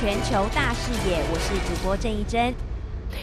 全球大视野，我是主播郑一珍。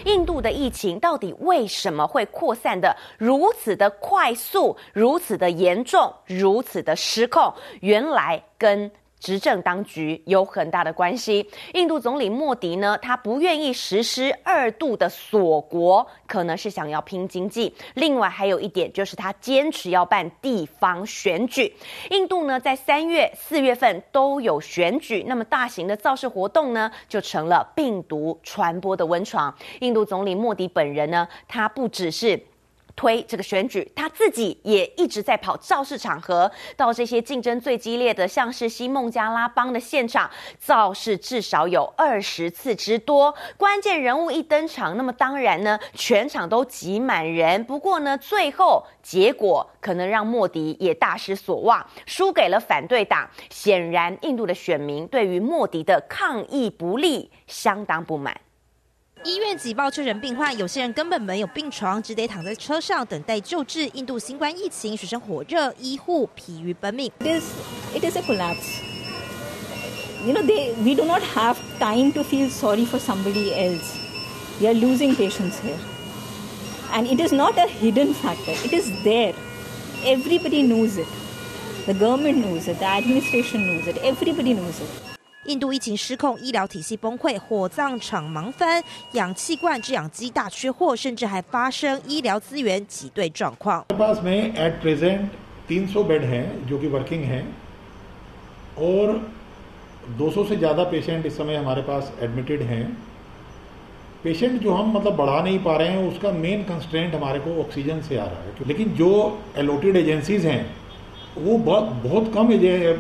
印度的疫情到底为什么会扩散的如此的快速、如此的严重、如此的失控？原来跟执政当局有很大的关系。印度总理莫迪呢，他不愿意实施二度的锁国，可能是想要拼经济。另外还有一点就是他坚持要办地方选举。印度呢，在三月、四月份都有选举，那么大型的造势活动呢，就成了病毒传播的温床。印度总理莫迪本人呢，他不只是。推这个选举，他自己也一直在跑造势场合，到这些竞争最激烈的，像是西孟加拉邦的现场造势，至少有二十次之多。关键人物一登场，那么当然呢，全场都挤满人。不过呢，最后结果可能让莫迪也大失所望，输给了反对党。显然，印度的选民对于莫迪的抗疫不利相当不满。医院挤爆确诊病患，有些人根本没有病床，只得躺在车上等待救治。印度新冠疫情水深火热，医护疲于奔命。It is, it is a collapse. You know, they, we do not have time to feel sorry for somebody else. We are losing patients here. And it is not a hidden factor. It is there. Everybody knows it. The government knows it. The administration knows it. Everybody knows it. 印度疫情失控，医疗体系崩溃，火葬场忙翻，氧气罐、制氧机大缺货，甚至还发生医疗资源挤兑状况。我们现在 at present 300 bed हैं जो कि working हैं और 200से ज़्यादा patient इस समय हमारे पास admitted हैं patient जो हम मतलब बढ़ा नहीं पा रहे हैं उसका main constraint हमारे को ऑक्सीजन से आ रहा है लेकिन जो allotted agencies हैं वो बहुत बहुत कम ये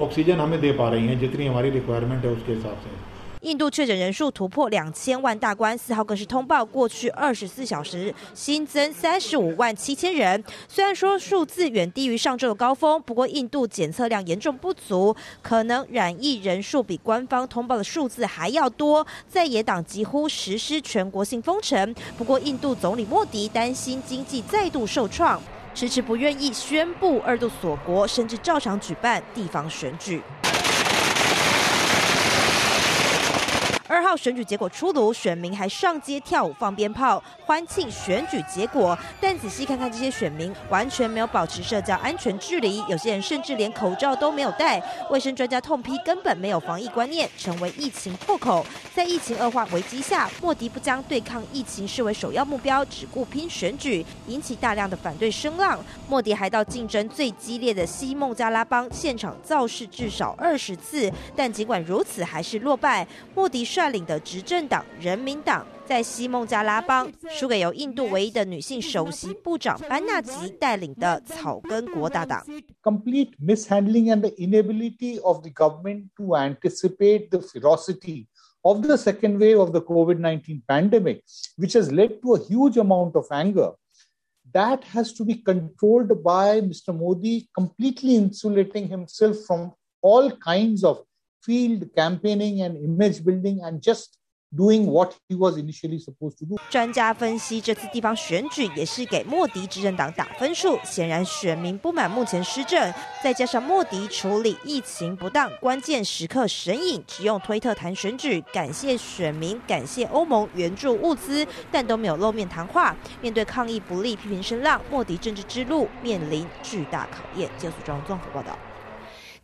ऑक्सीजन हमें दे पा रही हैं जितनी हमारी रिक्वायरमेंट है उसके हिसाब से。印度确诊人数突破两千万大关，四号更是通报过去二十四小时新增三十五万七千人。虽然说数字远低于上周的高峰，不过印度检测量严重不足，可能染疫人数比官方通报的数字还要多。在野党几乎实施全国性封城，不过印度总理莫迪担心经济再度受创。 迟迟不愿意宣布二度锁国，甚至照常举办地方选举。二号选举结果出炉，选民还上街跳舞、放鞭炮，欢庆选举结果。但仔细看看这些选民，完全没有保持社交安全距离，有些人甚至连口罩都没有戴。卫生专家痛批根本没有防疫观念，成为疫情破口。在疫情恶化危机下，莫迪不将对抗疫情视为首要目标，只顾拼选举，引起大量的反对声浪。莫迪还到竞争最激烈的西孟加拉邦现场造势至少二十次，但尽管如此，还是落败。莫迪率领的执政党人民党在西孟加拉邦输给由印度唯一的女性首席部长班纳吉带领的草根国大党。Complete mishandling and the inability of the government to anticipate the ferocity of the second wave of the COVID-19 pandemic, which has led to a huge amount of anger. That has to be controlled by Mr. Modi, completely insulating himself from all kinds of field campaigning and image building and just doing what he was initially supposed to do。专家分析，这次地方选举也是给莫迪执政党打分数。显然，选民不满目前施政，再加上莫迪处理疫情不当，关键时刻神隐，只用推特谈选举，感谢选民，感谢欧盟援助物资，但都没有露面谈话。面对抗议不利批评声浪，莫迪政治之路面临巨大考验。记者苏中综合报道。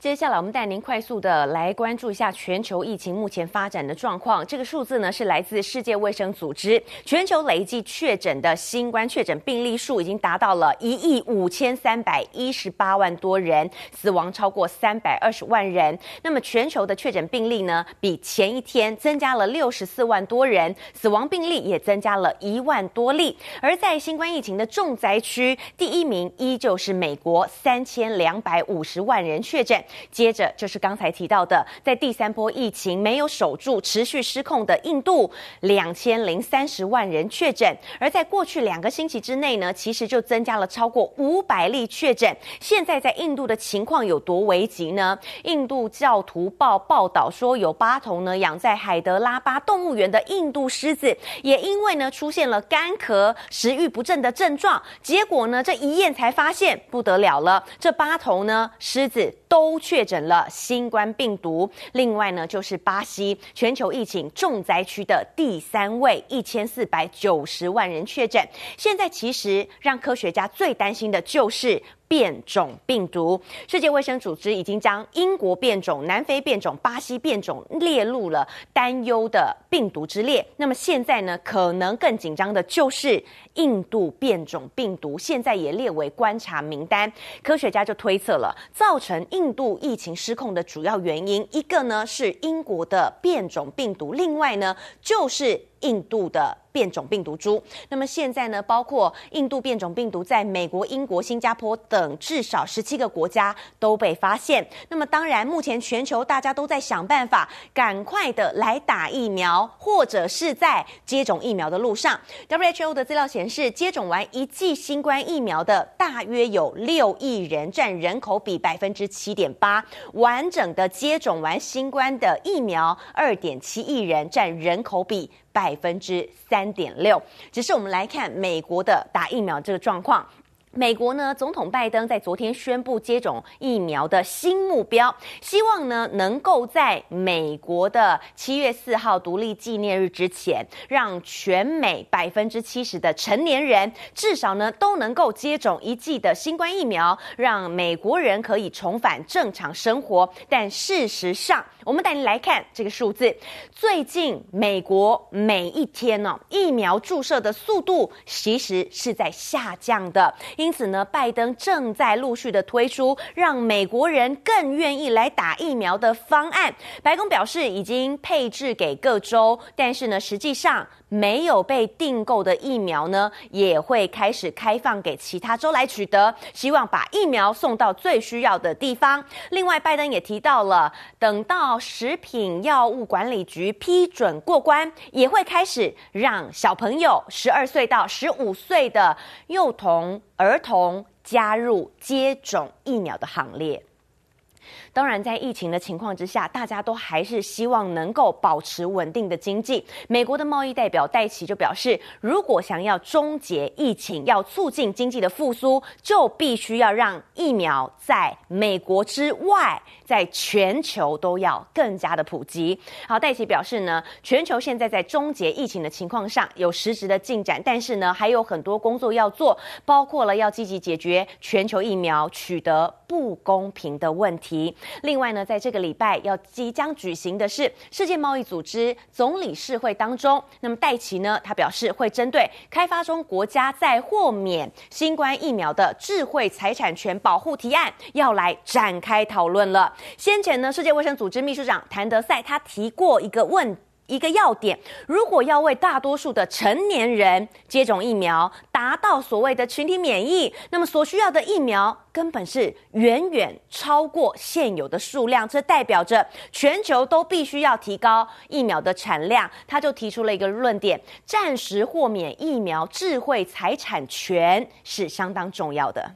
接下来，我们带您快速的来关注一下全球疫情目前发展的状况。这个数字呢，是来自世界卫生组织，全球累计确诊的新冠确诊病例数已经达到了一亿五千三百一十八万多人，死亡超过三百二十万人。那么，全球的确诊病例呢，比前一天增加了六十四万多人，死亡病例也增加了一万多例。而在新冠疫情的重灾区，第一名依旧是美国，三千两百五十万人确诊。接着就是刚才提到的，在第三波疫情没有守住、持续失控的印度，两千零三十万人确诊。而在过去两个星期之内呢，其实就增加了超过五百例确诊。现在在印度的情况有多危急呢？印度教徒报报道说，有八头呢养在海德拉巴动物园的印度狮子，也因为呢出现了干咳、食欲不振的症状。结果呢，这一验才发现不得了了，这八头呢狮子都。确诊了新冠病毒。另外呢，就是巴西，全球疫情重灾区的第三位，一千四百九十万人确诊。现在其实让科学家最担心的就是。变种病毒，世界卫生组织已经将英国变种、南非变种、巴西变种列入了担忧的病毒之列。那么现在呢，可能更紧张的就是印度变种病毒，现在也列为观察名单。科学家就推测了，造成印度疫情失控的主要原因，一个呢是英国的变种病毒，另外呢就是。印度的变种病毒株，那么现在呢，包括印度变种病毒在美国、英国、新加坡等至少十七个国家都被发现。那么当然，目前全球大家都在想办法，赶快的来打疫苗，或者是在接种疫苗的路上。WHO 的资料显示，接种完一剂新冠疫苗的大约有六亿人，占人口比百分之七点八。完整的接种完新冠的疫苗，二点七亿人，占人口比。百分之三点六，只是我们来看美国的打疫苗这个状况。美国呢，总统拜登在昨天宣布接种疫苗的新目标，希望呢能够在美国的七月四号独立纪念日之前，让全美百分之七十的成年人至少呢都能够接种一剂的新冠疫苗，让美国人可以重返正常生活。但事实上，我们带您来看这个数字，最近美国每一天呢疫苗注射的速度其实是在下降的。因此呢，拜登正在陆续的推出让美国人更愿意来打疫苗的方案。白宫表示已经配置给各州，但是呢，实际上。没有被订购的疫苗呢，也会开始开放给其他州来取得，希望把疫苗送到最需要的地方。另外，拜登也提到了，等到食品药物管理局批准过关，也会开始让小朋友十二岁到十五岁的幼童、儿童加入接种疫苗的行列。当然，在疫情的情况之下，大家都还是希望能够保持稳定的经济。美国的贸易代表戴琪就表示，如果想要终结疫情，要促进经济的复苏，就必须要让疫苗在美国之外，在全球都要更加的普及。好，戴琪表示呢，全球现在在终结疫情的情况上有实质的进展，但是呢，还有很多工作要做，包括了要积极解决全球疫苗取得不公平的问题。另外呢，在这个礼拜要即将举行的是世界贸易组织总理事会当中，那么戴琪呢，他表示会针对开发中国家在豁免新冠疫苗的智慧财产权保护提案，要来展开讨论了。先前呢，世界卫生组织秘书长谭德赛他提过一个问。一个要点，如果要为大多数的成年人接种疫苗，达到所谓的群体免疫，那么所需要的疫苗根本是远远超过现有的数量。这代表着全球都必须要提高疫苗的产量。他就提出了一个论点：暂时豁免疫苗智慧财产权是相当重要的。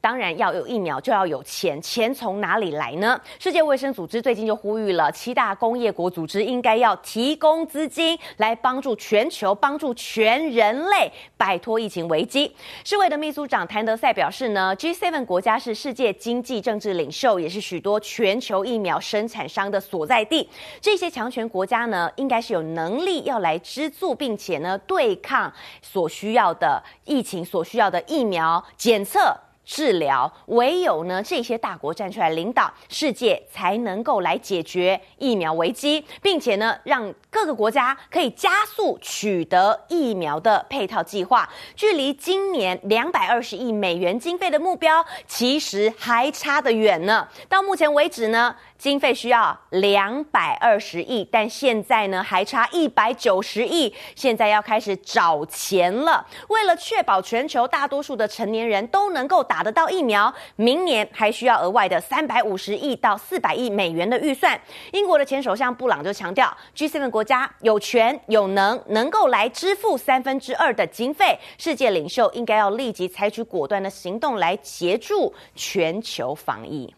当然要有疫苗，就要有钱，钱从哪里来呢？世界卫生组织最近就呼吁了，七大工业国组织应该要提供资金来帮助全球、帮助全人类摆脱疫情危机。世卫的秘书长谭德赛表示呢，G7 国家是世界经济政治领袖，也是许多全球疫苗生产商的所在地。这些强权国家呢，应该是有能力要来资助，并且呢，对抗所需要的疫情所需要的疫苗检测。治疗，唯有呢这些大国站出来领导，世界才能够来解决疫苗危机，并且呢让各个国家可以加速取得疫苗的配套计划。距离今年两百二十亿美元经费的目标，其实还差得远呢。到目前为止呢。经费需要两百二十亿，但现在呢还差一百九十亿，现在要开始找钱了。为了确保全球大多数的成年人都能够打得到疫苗，明年还需要额外的三百五十亿到四百亿美元的预算。英国的前首相布朗就强调，G7 国家有权有能能够来支付三分之二的经费，世界领袖应该要立即采取果断的行动来协助全球防疫。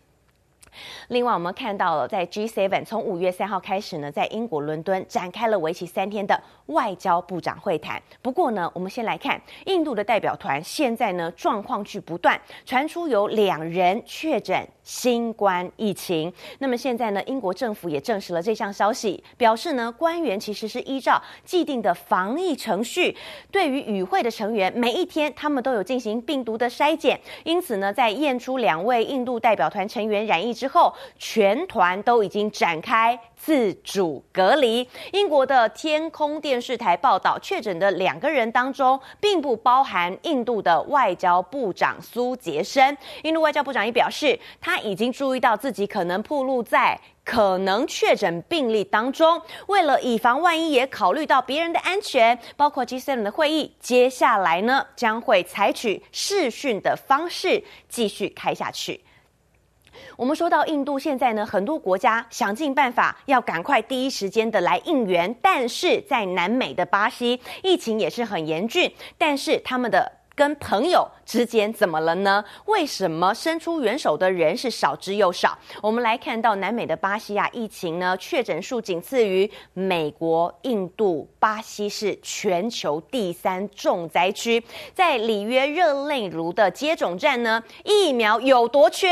另外，我们看到了在 G7 从五月三号开始呢，在英国伦敦展开了为期三天的外交部长会谈。不过呢，我们先来看印度的代表团，现在呢状况剧不断，传出有两人确诊新冠疫情。那么现在呢，英国政府也证实了这项消息，表示呢官员其实是依照既定的防疫程序，对于与会的成员，每一天他们都有进行病毒的筛检。因此呢，在验出两位印度代表团成员染疫之后，后全团都已经展开自主隔离。英国的天空电视台报道，确诊的两个人当中，并不包含印度的外交部长苏杰生。印度外交部长也表示，他已经注意到自己可能暴露在可能确诊病例当中。为了以防万一，也考虑到别人的安全，包括 G7 的会议，接下来呢将会采取视讯的方式继续开下去。我们说到印度，现在呢，很多国家想尽办法要赶快第一时间的来应援，但是在南美的巴西，疫情也是很严峻，但是他们的。跟朋友之间怎么了呢？为什么伸出援手的人是少之又少？我们来看到南美的巴西亚疫情呢，确诊数仅次于美国、印度，巴西是全球第三重灾区。在里约热内卢的接种站呢，疫苗有多缺？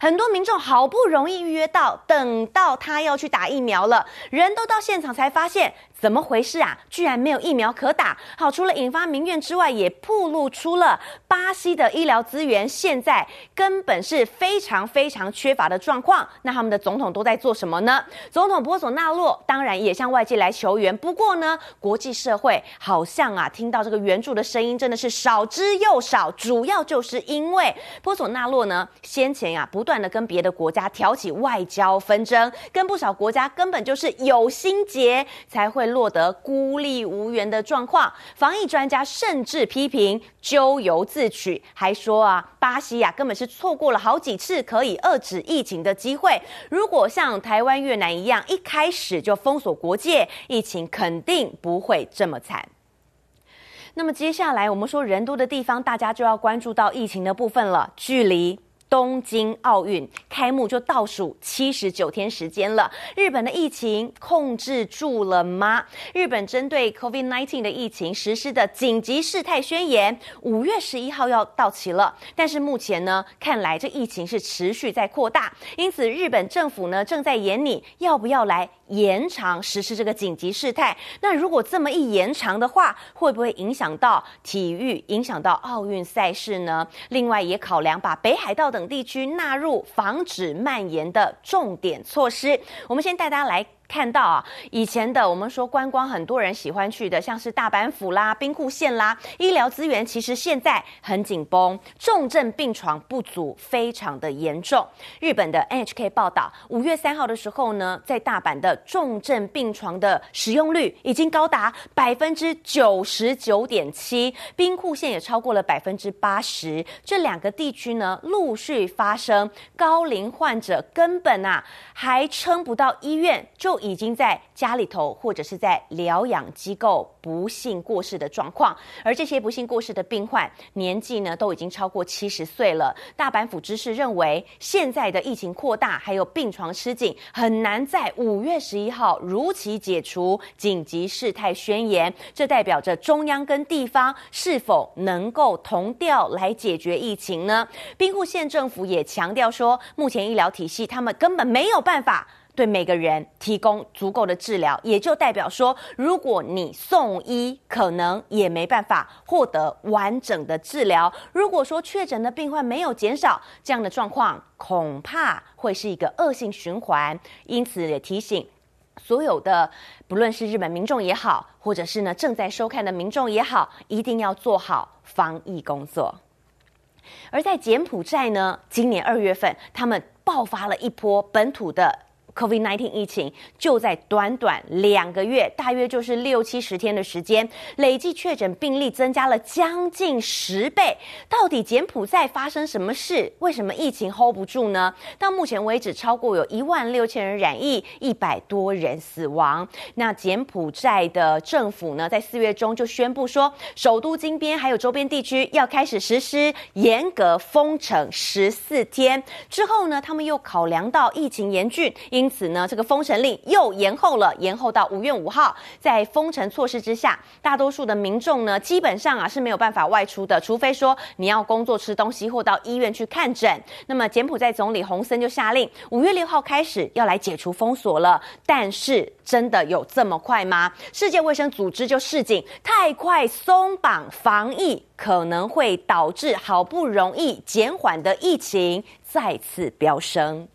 很多民众好不容易预约到，等到他要去打疫苗了，人都到现场才发现。怎么回事啊？居然没有疫苗可打！好，除了引发民怨之外，也暴露出了巴西的医疗资源现在根本是非常非常缺乏的状况。那他们的总统都在做什么呢？总统波索纳洛当然也向外界来求援，不过呢，国际社会好像啊，听到这个援助的声音真的是少之又少。主要就是因为波索纳洛呢，先前啊不断的跟别的国家挑起外交纷争，跟不少国家根本就是有心结才会。落得孤立无援的状况，防疫专家甚至批评咎由自取，还说啊，巴西呀、根本是错过了好几次可以遏制疫情的机会。如果像台湾、越南一样，一开始就封锁国界，疫情肯定不会这么惨。那么接下来我们说人多的地方，大家就要关注到疫情的部分了，距离。东京奥运开幕就倒数七十九天时间了，日本的疫情控制住了吗？日本针对 COVID-19 的疫情实施的紧急事态宣言，五月十一号要到期了，但是目前呢，看来这疫情是持续在扩大，因此日本政府呢正在研拟要不要来延长实施这个紧急事态。那如果这么一延长的话，会不会影响到体育，影响到奥运赛事呢？另外也考量把北海道的。等地区纳入防止蔓延的重点措施。我们先带大家来。看到啊，以前的我们说观光，很多人喜欢去的，像是大阪府啦、兵库县啦，医疗资源其实现在很紧绷，重症病床不足，非常的严重。日本的 NHK 报道，五月三号的时候呢，在大阪的重症病床的使用率已经高达百分之九十九点七，兵库县也超过了百分之八十。这两个地区呢，陆续发生高龄患者根本啊还撑不到医院就。已经在家里头或者是在疗养机构不幸过世的状况，而这些不幸过世的病患年纪呢都已经超过七十岁了。大阪府知事认为，现在的疫情扩大还有病床吃紧，很难在五月十一号如期解除紧急事态宣言。这代表着中央跟地方是否能够同调来解决疫情呢？兵库县政府也强调说，目前医疗体系他们根本没有办法。对每个人提供足够的治疗，也就代表说，如果你送医，可能也没办法获得完整的治疗。如果说确诊的病患没有减少，这样的状况恐怕会是一个恶性循环。因此，也提醒所有的，不论是日本民众也好，或者是呢正在收看的民众也好，一定要做好防疫工作。而在柬埔寨呢，今年二月份，他们爆发了一波本土的。COVID-19 疫情，就在短短两个月，大约就是六七十天的时间，累计确诊病例增加了将近十倍。到底柬埔寨发生什么事？为什么疫情 hold 不住呢？到目前为止，超过有一万六千人染疫，一百多人死亡。那柬埔寨的政府呢，在四月中就宣布说，首都金边还有周边地区要开始实施严格封城十四天。之后呢，他们又考量到疫情严峻，因此呢，这个封城令又延后了，延后到五月五号。在封城措施之下，大多数的民众呢，基本上啊是没有办法外出的，除非说你要工作、吃东西或到医院去看诊。那么柬埔寨总理洪森就下令，五月六号开始要来解除封锁了。但是真的有这么快吗？世界卫生组织就示警，太快松绑防疫，可能会导致好不容易减缓的疫情再次飙升。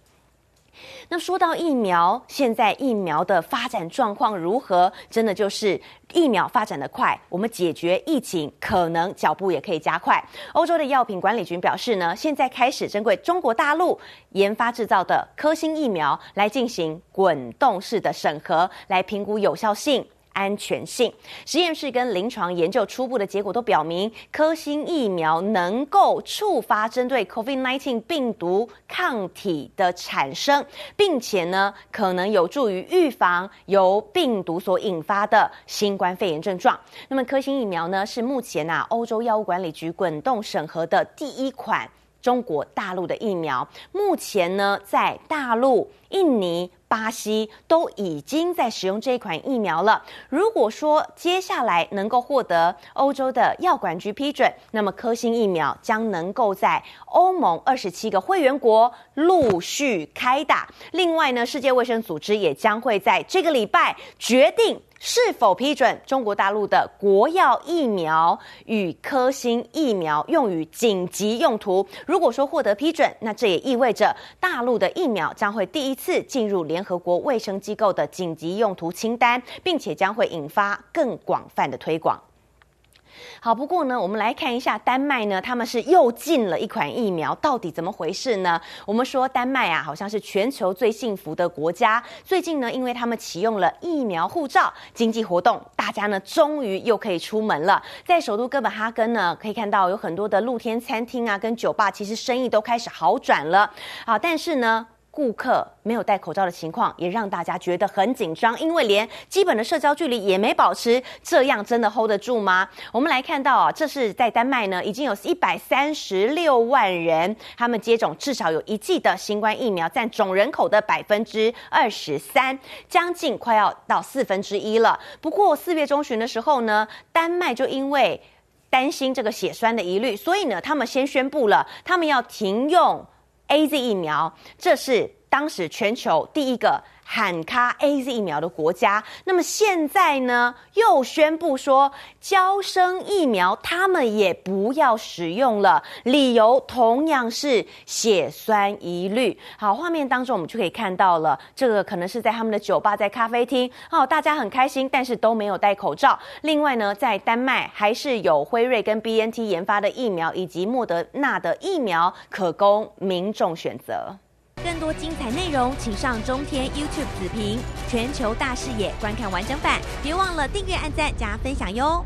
那说到疫苗，现在疫苗的发展状况如何？真的就是疫苗发展的快，我们解决疫情可能脚步也可以加快。欧洲的药品管理局表示呢，现在开始针对中国大陆研发制造的科兴疫苗来进行滚动式的审核，来评估有效性。安全性实验室跟临床研究初步的结果都表明，科兴疫苗能够触发针对 COVID-19 病毒抗体的产生，并且呢，可能有助于预防由病毒所引发的新冠肺炎症状。那么，科兴疫苗呢，是目前啊欧洲药物管理局滚动审核的第一款中国大陆的疫苗。目前呢，在大陆、印尼。巴西都已经在使用这一款疫苗了。如果说接下来能够获得欧洲的药管局批准，那么科兴疫苗将能够在欧盟二十七个会员国陆续开打。另外呢，世界卫生组织也将会在这个礼拜决定。是否批准中国大陆的国药疫苗与科兴疫苗用于紧急用途？如果说获得批准，那这也意味着大陆的疫苗将会第一次进入联合国卫生机构的紧急用途清单，并且将会引发更广泛的推广。好，不过呢，我们来看一下丹麦呢，他们是又进了一款疫苗，到底怎么回事呢？我们说丹麦啊，好像是全球最幸福的国家。最近呢，因为他们启用了疫苗护照，经济活动，大家呢终于又可以出门了。在首都哥本哈根呢，可以看到有很多的露天餐厅啊，跟酒吧，其实生意都开始好转了。好，但是呢。顾客没有戴口罩的情况也让大家觉得很紧张，因为连基本的社交距离也没保持，这样真的 hold 得住吗？我们来看到啊，这是在丹麦呢，已经有一百三十六万人，他们接种至少有一剂的新冠疫苗，占总人口的百分之二十三，将近快要到四分之一了。不过四月中旬的时候呢，丹麦就因为担心这个血栓的疑虑，所以呢，他们先宣布了，他们要停用。AZ 疫苗，这是当时全球第一个。喊卡 AZ 疫苗的国家，那么现在呢，又宣布说，娇生疫苗他们也不要使用了，理由同样是血栓疑虑。好，画面当中我们就可以看到了，这个可能是在他们的酒吧、在咖啡厅，哦，大家很开心，但是都没有戴口罩。另外呢，在丹麦还是有辉瑞跟 BNT 研发的疫苗，以及莫德纳的疫苗可供民众选择。更多精彩内容，请上中天 YouTube 子频全球大视野观看完整版。别忘了订阅、按赞、加分享哟！